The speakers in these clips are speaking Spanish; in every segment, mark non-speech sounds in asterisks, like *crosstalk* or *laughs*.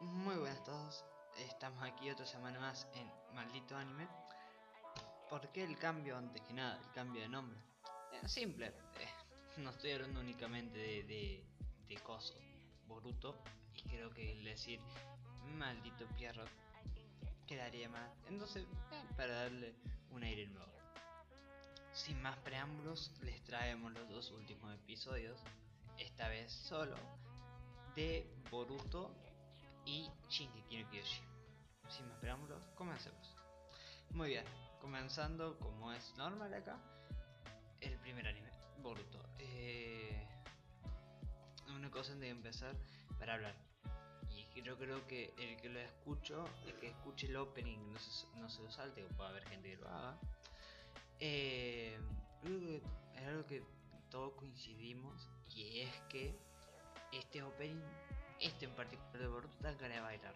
Muy buenas a todos, estamos aquí otra semana más en Maldito Anime. ¿Por qué el cambio antes que nada? El cambio de nombre. Eh, simple, eh, *laughs* no estoy hablando únicamente de, de, de coso, Boruto, y creo que el decir Maldito Pierrot quedaría mal. Entonces, eh, para darle un aire nuevo. Sin más preámbulos, les traemos los dos últimos episodios, esta vez solo, de Boruto y Shingeki no Kyoshi. Sin más preámbulos, comencemos. Muy bien, comenzando como es normal acá, el primer anime, Boruto. Eh, una cosa antes de empezar para hablar. Y yo creo que el que lo escucho, el que escuche el opening no se, no se lo salte, o puede haber gente que lo haga. Eh, creo es algo que todos coincidimos y es que este opening, este en particular de Boruto, dan ganas bailar.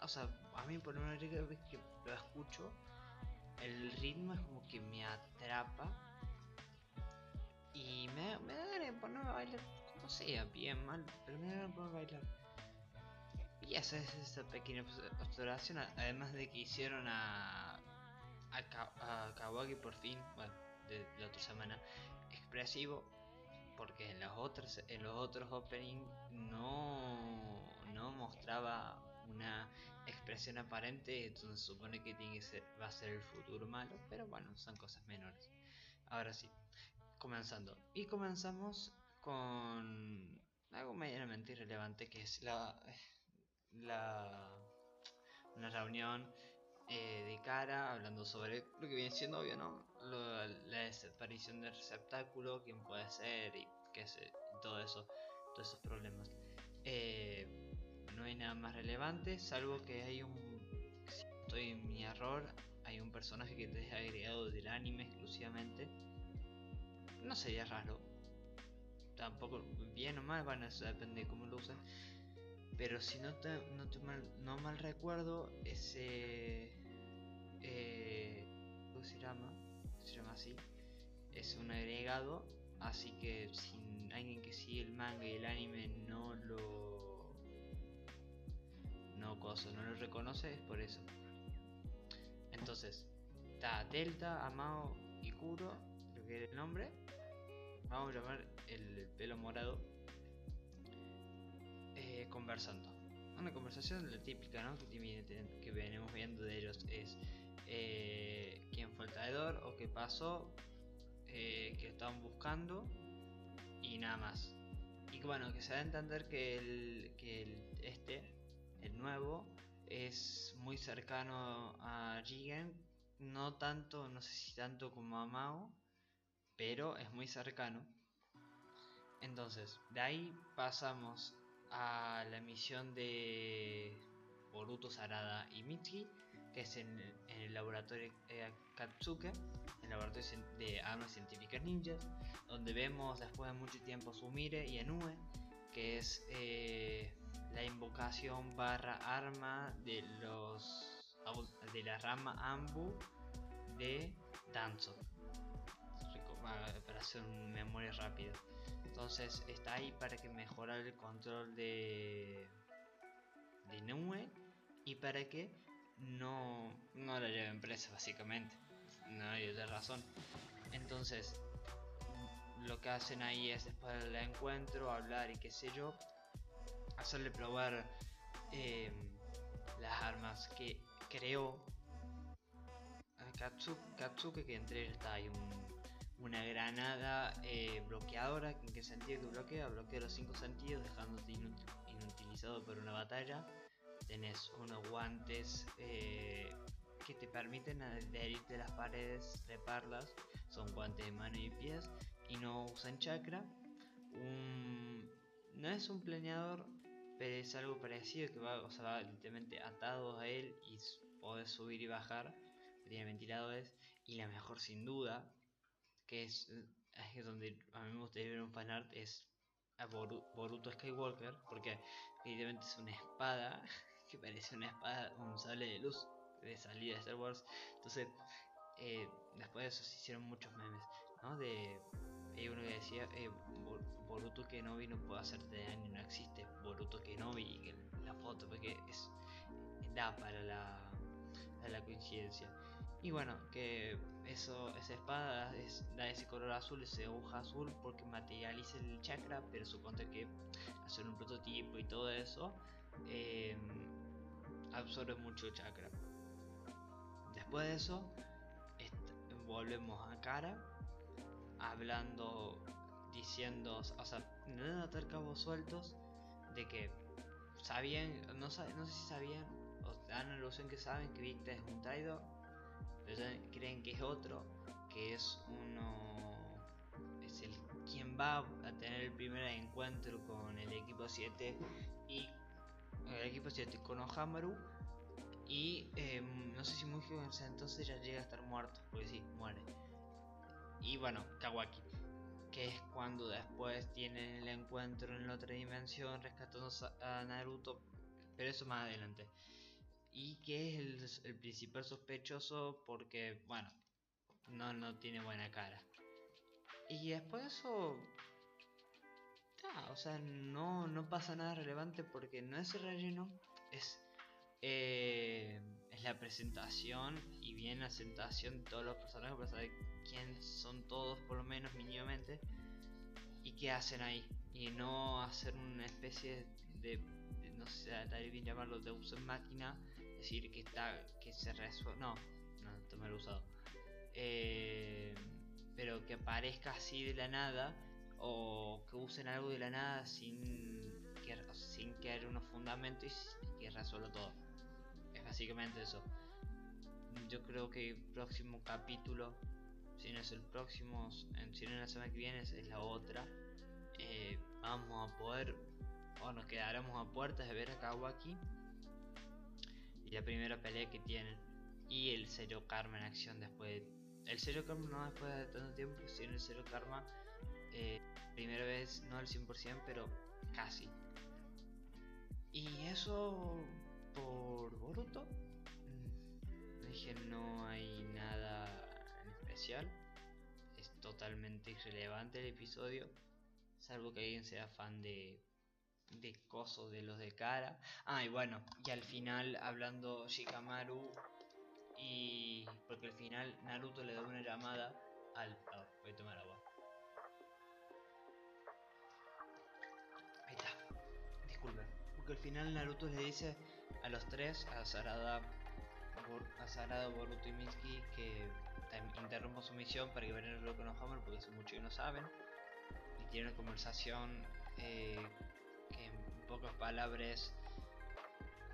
O sea, a mí por una vez que lo escucho, el ritmo es como que me atrapa y me, me da ganas de ponerme a bailar, como sea, bien, mal, pero me da ganas de ponerme a bailar. Y esa es esa pequeña observación, además de que hicieron a, a, Ka a por fin, bueno, de la otra semana, expresivo, porque en los otros, en los otros openings no, no mostraba una expresión aparente, entonces supone que tiene que ser, va a ser el futuro malo, pero bueno, son cosas menores. Ahora sí, comenzando. Y comenzamos con algo medianamente irrelevante que es la, la una reunión eh, de cara hablando sobre lo que viene siendo obvio, ¿no? La desaparición del receptáculo, quién puede ser y qué sé, todo eso, todos esos problemas. Eh, no hay nada más relevante, salvo que hay un. Si estoy en mi error, hay un personaje que te es agregado del anime exclusivamente. No sería raro. Tampoco, bien o mal, bueno, eso depende de cómo lo usen. Pero si no, te, no, te mal, no mal recuerdo, ese. Eh, ¿Cómo se llama? Se llama así. Es un agregado. Así que si alguien que sigue el manga y el anime no lo. No no lo reconoce, es por eso. Entonces, está Delta, Amao y Kuro, creo que es el nombre. Vamos a llamar el pelo morado eh, conversando. Una conversación la típica que, que venimos viendo de ellos es eh, quién fue el traidor o qué pasó, eh, que estaban buscando y nada más. Y bueno, que se da a entender que, el, que el, este, el nuevo, es muy cercano a Jigen, no tanto, no sé si tanto como a Mao, pero es muy cercano. Entonces, de ahí pasamos a la misión de Boruto, Sarada y Mitsuki, que es en, el laboratorio eh, Katsuke, el laboratorio de armas científicas ninjas, donde vemos después de mucho tiempo Sumire y Enue, que es eh, la invocación barra arma de los de la rama Ambu de Danzo para hacer memoria rápida entonces está ahí para que mejorar el control de de y para que no, no la lleven presa básicamente. No hay otra razón. Entonces lo que hacen ahí es después del encuentro hablar y qué sé yo hacerle probar eh, las armas que creó Katsuke, Katsuke que entre ellos está un, una granada eh, bloqueadora en qué sentido que bloquea bloquea los cinco sentidos dejándote inutil, inutilizado por una batalla. Tenés unos guantes eh, que te permiten adherirte a las paredes, treparlas, son guantes de mano y pies y no usan chakra. Un, no es un planeador, pero es algo parecido que va, o sea, va literalmente atado a él y podés subir y bajar. Tiene ventiladores y la mejor sin duda, que es, es donde a mí me gustaría ver un fanart, es a Boruto Skywalker, porque evidentemente es una espada *laughs* que parece una espada, un sable de luz de salida de Star Wars. Entonces, eh, después de eso se hicieron muchos memes, ¿no? De hay uno que decía, eh, Boruto Kenobi no puede hacerte daño, no existe Boruto Kenobi, y la foto, porque es da para la, la coincidencia. Y bueno, que eso, esa espada es, da ese color azul, ese hoja azul, porque materializa el chakra, pero suponte que hacer un prototipo y todo eso eh, absorbe mucho chakra. Después de eso, volvemos a cara, hablando, diciendo, o sea, no deben atar cabos sueltos de que sabían, no, no sé si sabían, o dan la ilusión que saben que Victor es un traidor, pero creen que es otro, que es uno, es el quien va a tener el primer encuentro con el equipo 7 y el equipo 7 con Ohamaru y em, no sé si joven entonces ya llega a estar muerto, porque sí, muere. Y bueno, Kawaki, que es cuando después tienen el encuentro en la otra dimensión rescatando a Naruto, pero eso más adelante. Y que es el, principal sospechoso porque, bueno, no, no tiene buena cara. Y después de eso... o sea, no, no pasa nada relevante porque no es el relleno, es eh, es la presentación y bien la presentación de todos los personajes para saber quién son todos, por lo menos mínimamente, y qué hacen ahí. Y no hacer una especie de, no sé, tal bien llamarlo de uso en máquina, decir que está, que se resuelve. No, no, lo he usado. Eh, pero que aparezca así de la nada o que usen algo de la nada sin que, sin que haya unos fundamentos y que resuelva todo básicamente eso. Yo creo que el próximo capítulo, si no es el próximo, si no es la semana que viene, es la otra. Eh, vamos a poder, o nos quedaremos a puertas de ver a Kawaki y la primera pelea que tienen. Y el serio karma en acción después El serio karma no después de tanto tiempo, sino el serio karma. Eh, primera vez, no al 100%, pero casi. Y eso por Boruto, mm, dije no hay nada Es totalmente irrelevante el episodio. Salvo que alguien sea fan de, de coso de los de cara. Ah, y bueno, y al final hablando Shikamaru y porque al final Naruto le da una llamada al... Voy a tomar agua. Ahí está. Disculpen. Porque al final Naruto le dice a los tres, a Sarada, a Sarada Boruto y Mitsuki, que interrumpo su misión para que vayan lo con Hammer porque son muchos que no saben. Y tiene una conversación eh, que en pocas palabras,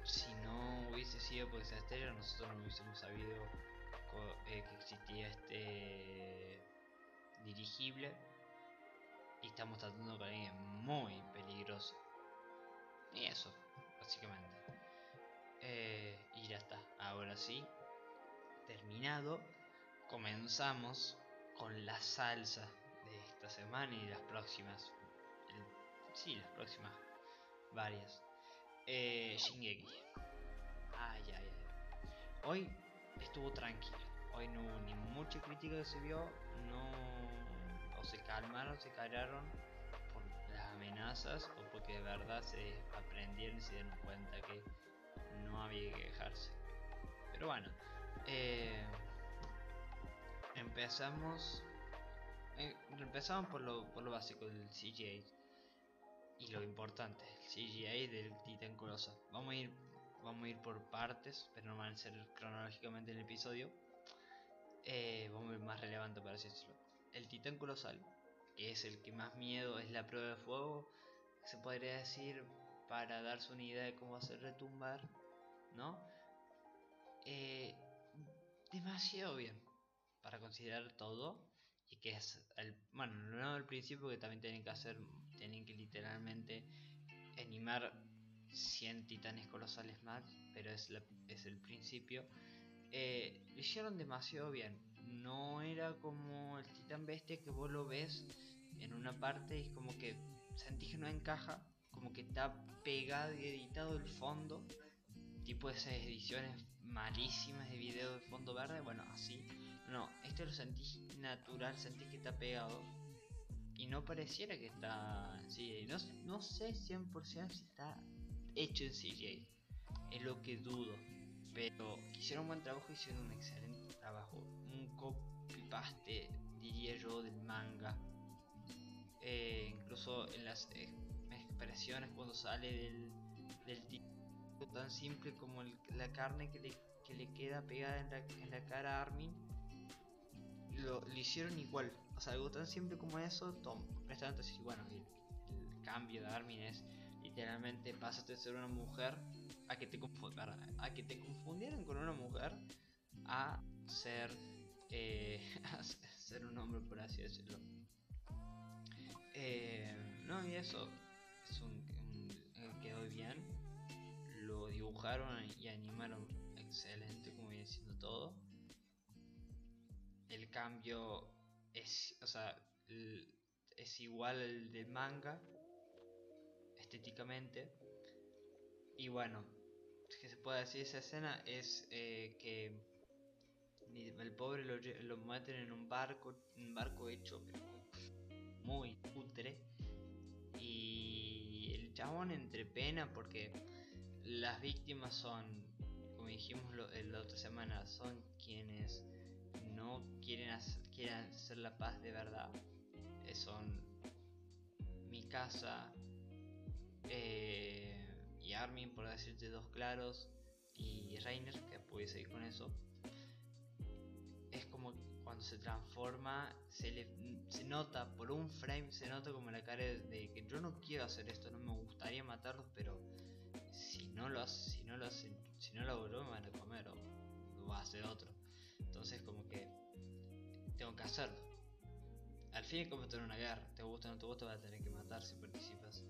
si no hubiese sido por esa estrella, nosotros no hubiésemos sabido eh, que existía este dirigible. Y estamos tratando con alguien muy peligroso. Y eso, básicamente. Eh, y ya está. Ahora sí, terminado. Comenzamos con la salsa de esta semana y las próximas. sí, las próximas. Varias. Eh, Shingeki. Ay, ay, ay. Hoy estuvo tranquilo. Hoy no hubo ni mucha crítica que se vio. No. O se calmaron, se callaron por las amenazas o porque de verdad se aprendieron y se dieron cuenta que no había que quejarse. Pero bueno, eh, empezamos. Eh, empezamos por lo, por lo básico del CGI y lo importante, el CGI del Titan Colosal. Vamos a ir, vamos a ir por partes, pero no van a ser cronológicamente en el episodio. Eh, vamos a ir más relevante para decirlo. El Titán Colosal, que es el que más miedo es la prueba de fuego, se podría decir para darse una idea de cómo hacer retumbar ¿no? Eh, demasiado bien para considerar todo y que es el, bueno, no al principio que también tienen que hacer, tienen que literalmente animar 100 titanes colosales más, pero es, es el principio. Eh, lo hicieron demasiado bien. No era como el titán bestia que vos lo ves en una parte y es como que sentís que no encaja, como que está pegado y editado el fondo tipo esas ediciones malísimas de video de fondo verde, bueno, así. No, esto lo sentí natural, sentí que está pegado. Y no pareciera que está en. No, no sé 100% si está hecho en CGI. es lo que dudo. Pero hicieron un buen trabajo, hicieron un excelente trabajo. Un copy-paste, diría yo, del manga. Eh, incluso en las expresiones cuando sale del, del tan simple como la carne que le, que le, queda pegada en la, en la cara a Armin. Lo, hicieron igual. O sea, algo tan simple como eso, Tom. Y bueno, el, cambio de Armin es literalmente pasaste de ser una mujer a que te a que te confundieran con una mujer a ser eh, *laughs* ser un hombre por así decirlo eh, no y eso es un, eh, quedó bien lo dibujaron y animaron excelente como viene siendo todo cambio es o sea es igual al del manga estéticamente. Y bueno, que se puede decir esa escena es eh, que el pobre lo, lo, meten en un barco, un barco hecho muy putre. Y el chabón entre pena porque las víctimas son, como dijimos la otra semana, son quienes no quieren hacer, quieren la paz de verdad. Eh, son mi casa, eh, y Armin, por decirte dos claros, y Reiner, que puedes seguir con eso, es como cuando se transforma, se le se nota por un frame, se nota como la cara de que yo no quiero hacer esto, no me gustaría matarlos, pero si no lo si no lo si no lo hago yo me van a comer o va a hacer otro. Que hacerlo. Al fin y como en una guerra, te gusta o no te gusta, vas a tener que matar si participas.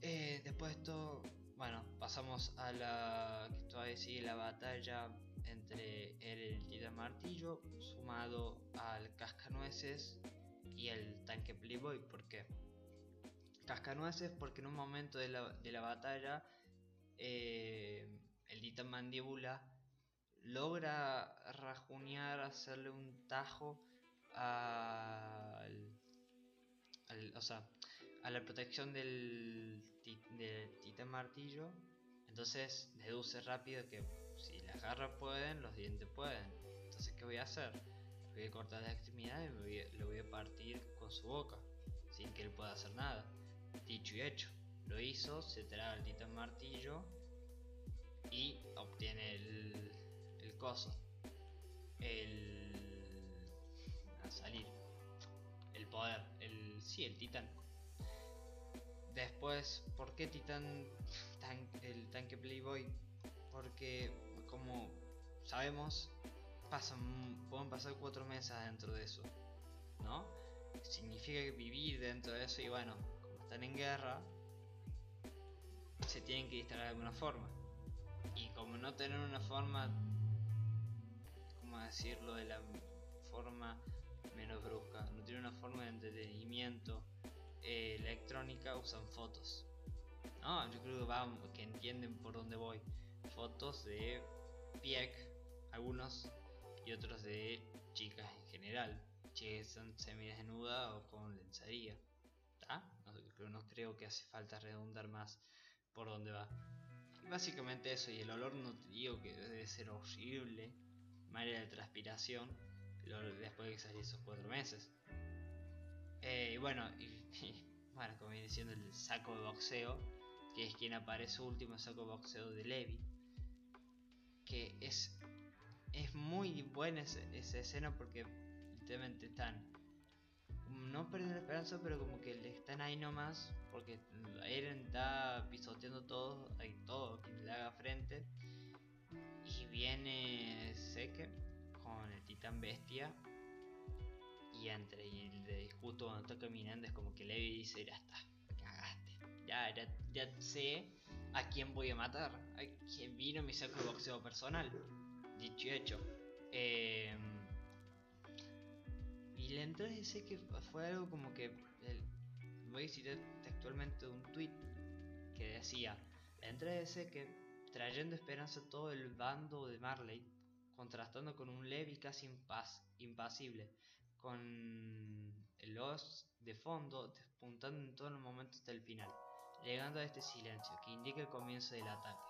Eh, después de esto, bueno, pasamos a la que todavía sigue la batalla entre el titán martillo sumado al cascanueces y el tanque Playboy. ¿Por qué? Cascanueces porque en un momento de la, de la batalla eh, el titán mandíbula logra rajunear, hacerle un tajo al, o sea, a la protección del, titán martillo, entonces deduce rápido que si las garras pueden, los dientes pueden. Entonces, ¿qué voy a hacer? Voy a cortar las extremidades y lo voy a partir con su boca, sin que él pueda hacer nada. Dicho y hecho, lo hizo, se traga el titán martillo y obtiene el coso. El. a salir. El poder. El. sí, el titán. Después, ¿por qué Titan *laughs* el tanque Playboy? Porque como sabemos, pasan, pueden pasar cuatro meses dentro de eso, ¿no? Significa vivir dentro de eso y bueno, como están en guerra, se tienen que distraer de alguna forma. Y como no tener una forma, ¿cómo decirlo? De la forma menos brusca, no tiene una forma de entretenimiento eh, electrónica usan fotos. No, yo creo que, que entienden por dónde voy. Fotos de Pieck, algunos, y otros de chicas en general. Que son semidesnudas o con lencería. No, no creo que hace falta redundar más por dónde va. básicamente eso, y el olor no te digo que debe ser horrible. María de transpiración después de que salí esos cuatro meses. Eh, y bueno, *laughs* bueno, como viene diciendo el saco de boxeo, que es quien aparece último saco de boxeo de Levi, que es, es muy buena esa, escena porque literalmente están, no perdiendo la esperanza, pero como que le están ahí nomás, porque Eren está pisoteando todo, hay todo que le haga frente, y viene Con el titán bestia y entre el justo cuando está caminando es como que Levi dice, ya está, cagaste. Ya, ya, ya sé a quién voy a matar. A quién vino mi saco de boxeo personal. Dicho y hecho. Em, y la entrada ese que fue algo como que... voy a citar textualmente un tweet que decía, la entrada ese que trayendo esperanza a todo el bando de Marley, contrastando con un Levi casi impas impasible con el os de fondo despuntando en todo el momento hasta el final, llegando a este silencio que indica el comienzo del ataque.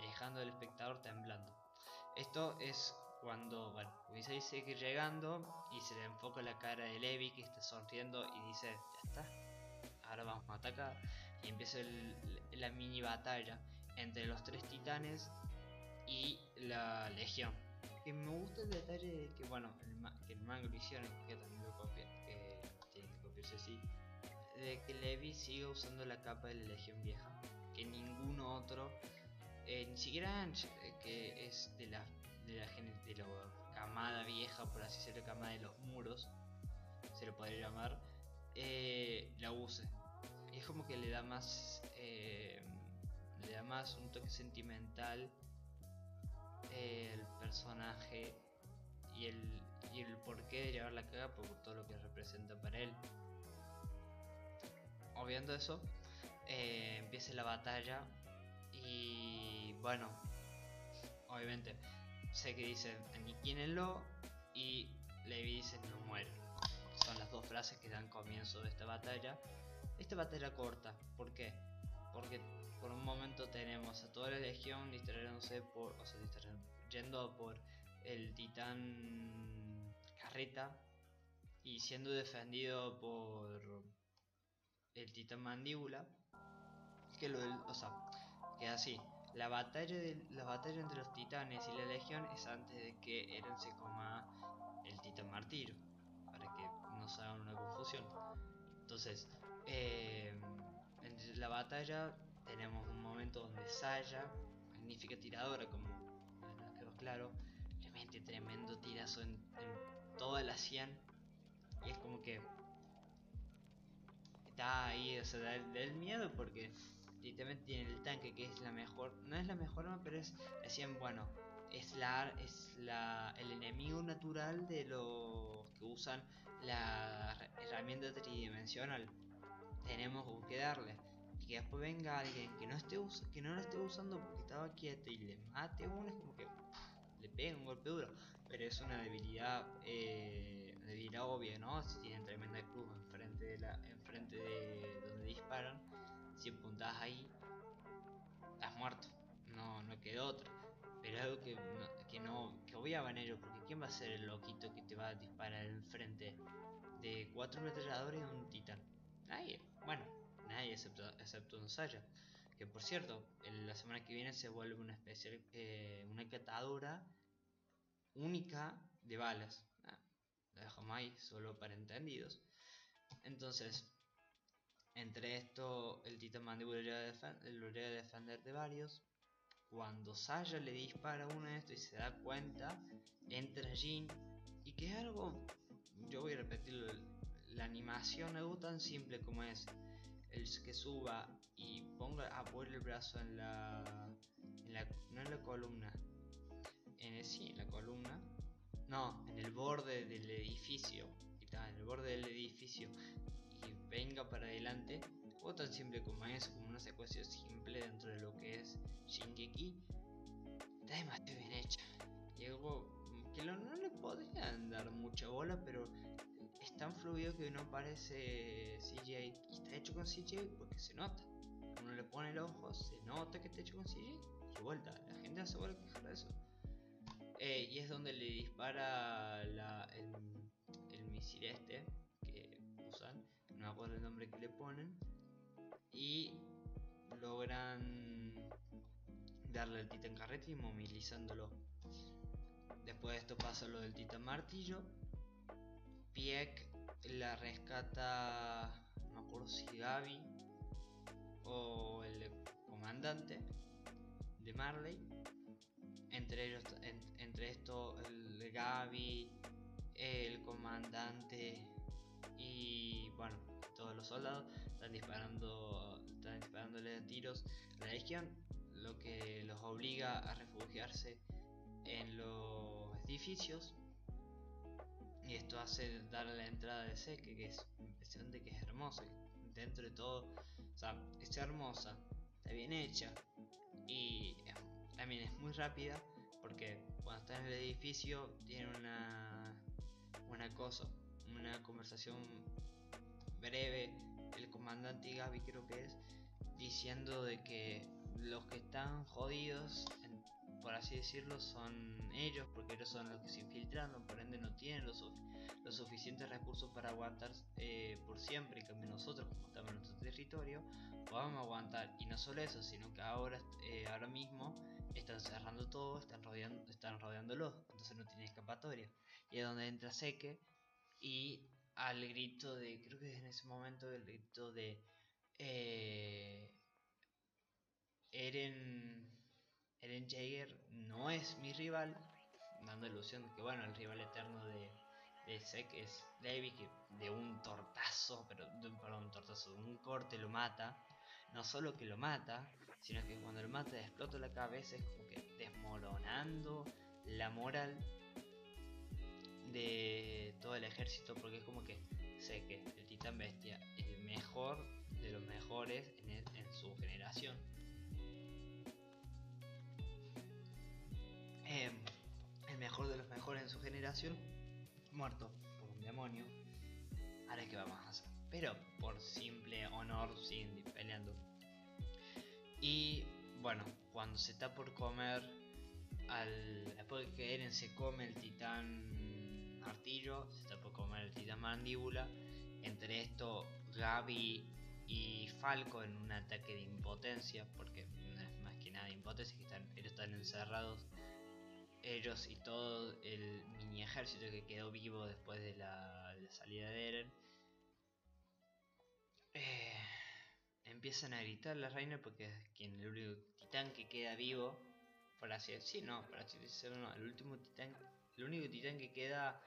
dejando al espectador temblando. Esto es cuando, bueno, Visay sigue llegando y se le enfoca la cara de Levi que está sonriendo y dice, ya está, ahora vamos a atacar. Y empieza la mini batalla entre los tres titanes y la legión. Que me gusta el detalle de que, bueno, que el manga lo hicieron, que también lo copia, que tiene que copiarse así, de que Levi siga usando la capa de la legión vieja, que ninguno otro, eh, ni siquiera Ange, eh, que es de la de la, de la camada vieja, por así decirlo, camada de los muros, se lo podría llamar, eh, la use. Y es como que le da más, le da más un toque sentimental el personaje y el, y el porqué de llevar la caga por todo lo que representa para él. Obviando eso, empieza la batalla y bueno, obviamente sé que dicen aniquíenlo y Levi dice no muere. Son las dos frases que dan comienzo de esta batalla. Esta batalla corta, ¿por qué? Porque por un momento tenemos a toda la legión distrayéndose por, o sea, yendo por el titán carreta y siendo defendido por el titán mandíbula que lo o sea que así la batalla, de, la batalla entre los titanes y la legión es antes de que Eren se coma el titán martillo, para que no se hagan una confusión. Entonces, eh, la batalla tenemos un momento donde Saya, magnífica tiradora, como quedó claro, le mete tremendo tirazo en, toda la 100 y es como que está ahí, o sea, da el miedo porque literalmente tiene el tanque que es la mejor, no es la mejor pero es, decían, bueno, es la es la el enemigo natural de los que usan la herramienta tridimensional. Tenemos que darle que después venga alguien que no esté que no lo esté usando porque estaba quieto y le mate uno es como que le pega un golpe duro, pero es una debilidad eh, debilidad obvia, ¿no? Si tienen tremenda cruz enfrente de la enfrente de donde disparan si apuntás ahí, estás muerto. No, no quedó otra. Pero es algo que no, que no, que odiaban ellos, porque ¿quién va a ser el loquito que te va a disparar enfrente de cuatro ametralladores y un titán? Nadie. Bueno, excepto, excepto un Saya. Que por cierto, la semana que viene se vuelve una especial, eh, una catadora única de balas. Ah, la dejamos ahí, solo para entendidos. Entonces, entre esto, el Titán Mandíbula lo llega a defender de varios. Cuando Saya le dispara uno de estos y se da cuenta, entra Jin. Y que es algo, yo voy a repetirlo, la animación algo tan simple como es el que suba y ponga apoye el brazo en la, en la no en la columna en el, sí, en la columna no en el borde del edificio en el borde del edificio venga para adelante, o tan simple como es, como una secuencia simple dentro de lo que es Shingeki, está demasiado bien hecha. Y algo que no le podrían dar mucha bola, pero es tan fluido que no parece CGI. Y está hecho con CGI porque se nota. Uno le pone el ojo, se nota que está hecho con CGI y vuelta. La gente hace vuelta quejar de eso. Eh, y es donde le dispara la, el, el misil este que usan no me acuerdo el nombre que le ponen, y logran darle al titán carrete y movilizándolo. Después de esto pasa lo del titán martillo. Pieck la rescata, no me acuerdo si Gaby o el comandante de Marley. Entre ellos, entre esto, el Gaby, el comandante y bueno, todos los soldados están disparando, están disparándole tiros a la legión, lo que los obliga a refugiarse en los edificios. Y esto hace dar la entrada de Seque, que es impresionante, que es hermosa. Dentro de todo, o sea, es hermosa, está bien hecha y también es muy rápida porque cuando está en el edificio tiene una, una cosa, una conversación breve el comandante Gaby creo que es diciendo de que los que están jodidos, por así decirlo, son ellos, porque ellos son los que se infiltraron, por ende no tienen los, suficientes recursos para aguantar eh, por siempre, y cambio nosotros, como estamos en nuestro territorio, a aguantar. Y no solo eso, sino que ahora, eh, ahora mismo están cerrando todo, están, rodeando, están rodeándolo, entonces no tiene escapatoria. Y es donde entra Seque y al grito de, creo que en ese momento el grito de eh, Eren, Eren Jaeger no es mi rival, dando ilusión de que bueno, el rival eterno de, de es Levi, que de un tortazo, pero de un, perdón, tortazo, de un corte lo mata. No solo que lo mata, sino que cuando lo mata explota la cabeza, es como que desmoronando la moral de todo el ejército, porque es como que sé que el titán bestia es el mejor de los mejores en, su generación. Em, el mejor de los mejores en su generación, muerto por un demonio. Ahora que vamos a hacer. Pero por simple honor siguen peleando. Y bueno, cuando se está por comer al. Después de que Eren se come el titán martillo, se está por comer el titán mandíbula. Entre esto, Gaby y Falco en un ataque de impotencia, porque no es más que nada impotencia, que están, ellos están encerrados, ellos y todo el mini ejército que quedó vivo después de la, salida de Eren. Eh, empiezan a gritar la reina porque es quien el único titán que queda vivo, por así decirlo, no, por así no, el último titán, el único titán que queda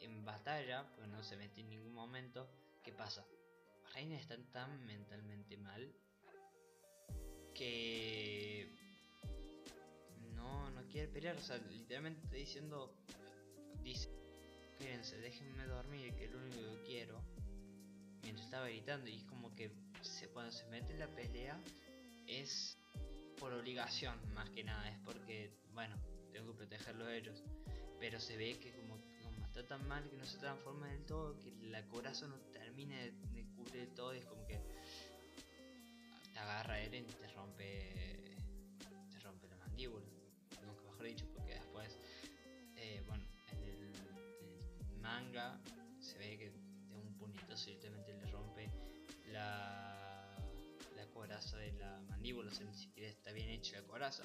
en batalla, pues no se mete en ningún momento, ¿qué pasa? Reina está tan mentalmente mal que no, quiere pelear, o sea, literalmente diciendo, dice, espérense, déjenme dormir, que es lo único que quiero, mientras estaba gritando, y es como que cuando se mete en la pelea es por obligación, más que nada, es porque, bueno, tengo que protegerlos a ellos, pero se ve que como, está tan mal que no se transforma del todo, que la corazón no termina de de todo y es como que te agarra Eren y te rompe te rompe la mandíbula mejor dicho porque después eh, bueno en el, manga se ve que de un puñetazo directamente le rompe la la coraza de la mandíbula o sea ni siquiera está bien hecha la coraza.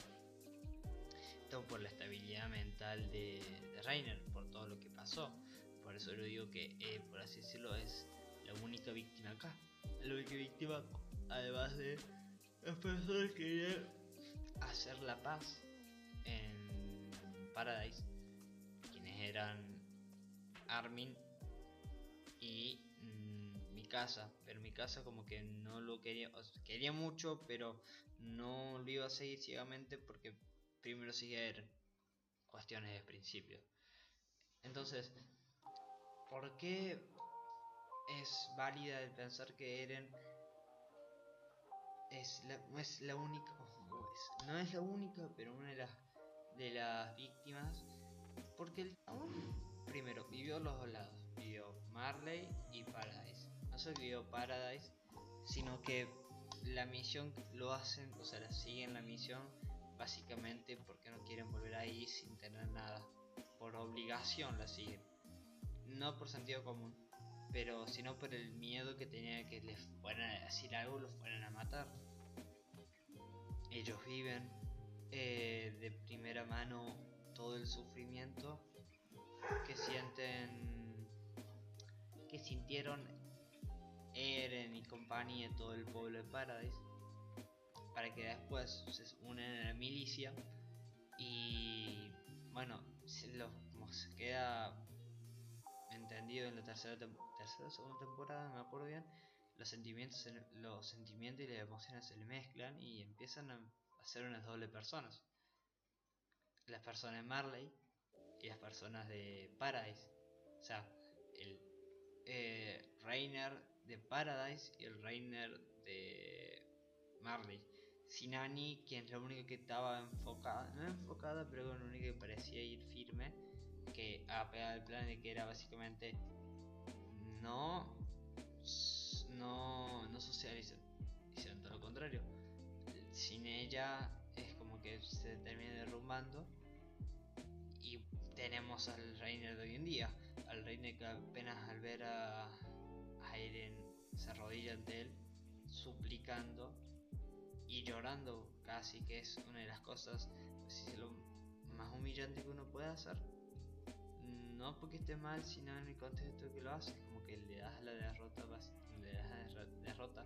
Todo por la estabilidad mental de, de Reiner por todo lo que pasó. Por eso lo digo que eh, por así decirlo es la única víctima acá. La única víctima, además de las personas que querían hacer la paz Paradise, quienes eran Armin y mm, mi casa, pero mi casa como que no lo quería, quería mucho, pero no lo iba a seguir ciegamente porque primero sigue Eren. Cuestiones de principio. Entonces, ¿por qué es válida el pensar que Eren es la, es la única, no es la única, pero una de las, de las víctimas, porque el primero vivió los dos lados, vivió Marley y Paradise. No solo vivió Paradise, sino que la misión lo hacen, o sea, la siguen la misión básicamente porque no quieren volver ahí sin tener nada. Por obligación la siguen, no por sentido común pero sino por el miedo que tenía que les fueran a decir algo, los fueran a matar. Ellos viven eh, de primera mano todo el sufrimiento que sienten, que sintieron Eren y compañía, todo el pueblo de Paradise, para que después se unen a la milicia y bueno, como se queda entendido en la tercera tercera segunda temporada, me acuerdo bien, los sentimientos, los sentimientos y las emociones se le mezclan y empiezan a ser unas doble personas. Las personas de Marley y las personas de Paradise. O sea, el eh, Reiner de Paradise y el Reiner de Marley. Sinani, quien es la única que estaba enfocada, no enfocada, pero la única que parecía ir firme, que a pegar el plan de que era básicamente no, no, no socializan, hicieron todo lo contrario. Sin ella es como que se termina derrumbando y tenemos al Reiner de hoy en día, al Reiner que apenas al ver a, a se arrodilla ante él, suplicando y llorando casi, que es una de las cosas, si lo más humillante que uno puede hacer. No porque esté mal, sino en el contexto que lo hace, como que le das la derrota, le das la derrota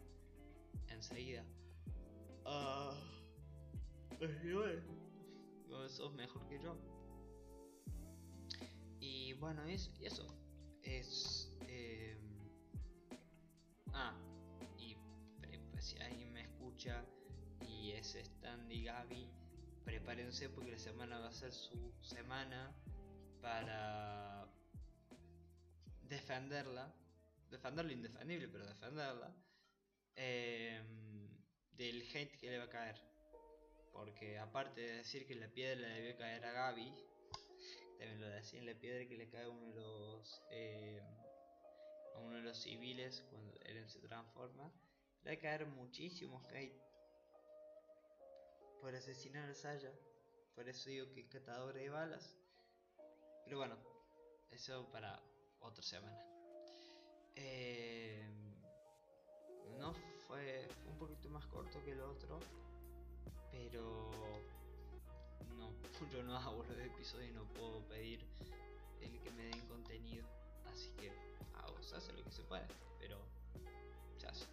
enseguida. Ah, bueno, sos mejor que yo. Y bueno, es eso. Es. Eh, ah, y pues, si alguien me escucha y es Stand y Gaby, prepárense porque la semana va a ser su semana para defenderla. Defender lo indefendible, pero defenderla. Eh, del hate que le va a caer. Porque aparte de decir que la piedra le debió caer a Gaby, también lo decía en la piedra que le cae a uno de los eh, a uno de los civiles cuando Eren se transforma, le va a caer muchísimo hate por asesinar a Saya. Por eso digo que es catador de balas. Pero bueno, eso para otra semana. Eh, no fue, un poquito más corto que el otro, pero no, *laughs* yo no hago los episodios y no puedo pedir el que me den contenido, así que hago, se hace lo que se puede, pero se hace.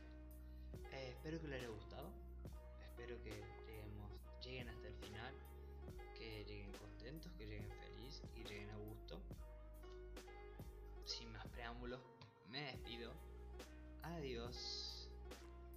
Eh, espero que les haya gustado, espero que lleguen hasta el final, que lleguen contentos, que lleguen felices y lleguen a gusto. Sin más preámbulos, me despido. Adiós.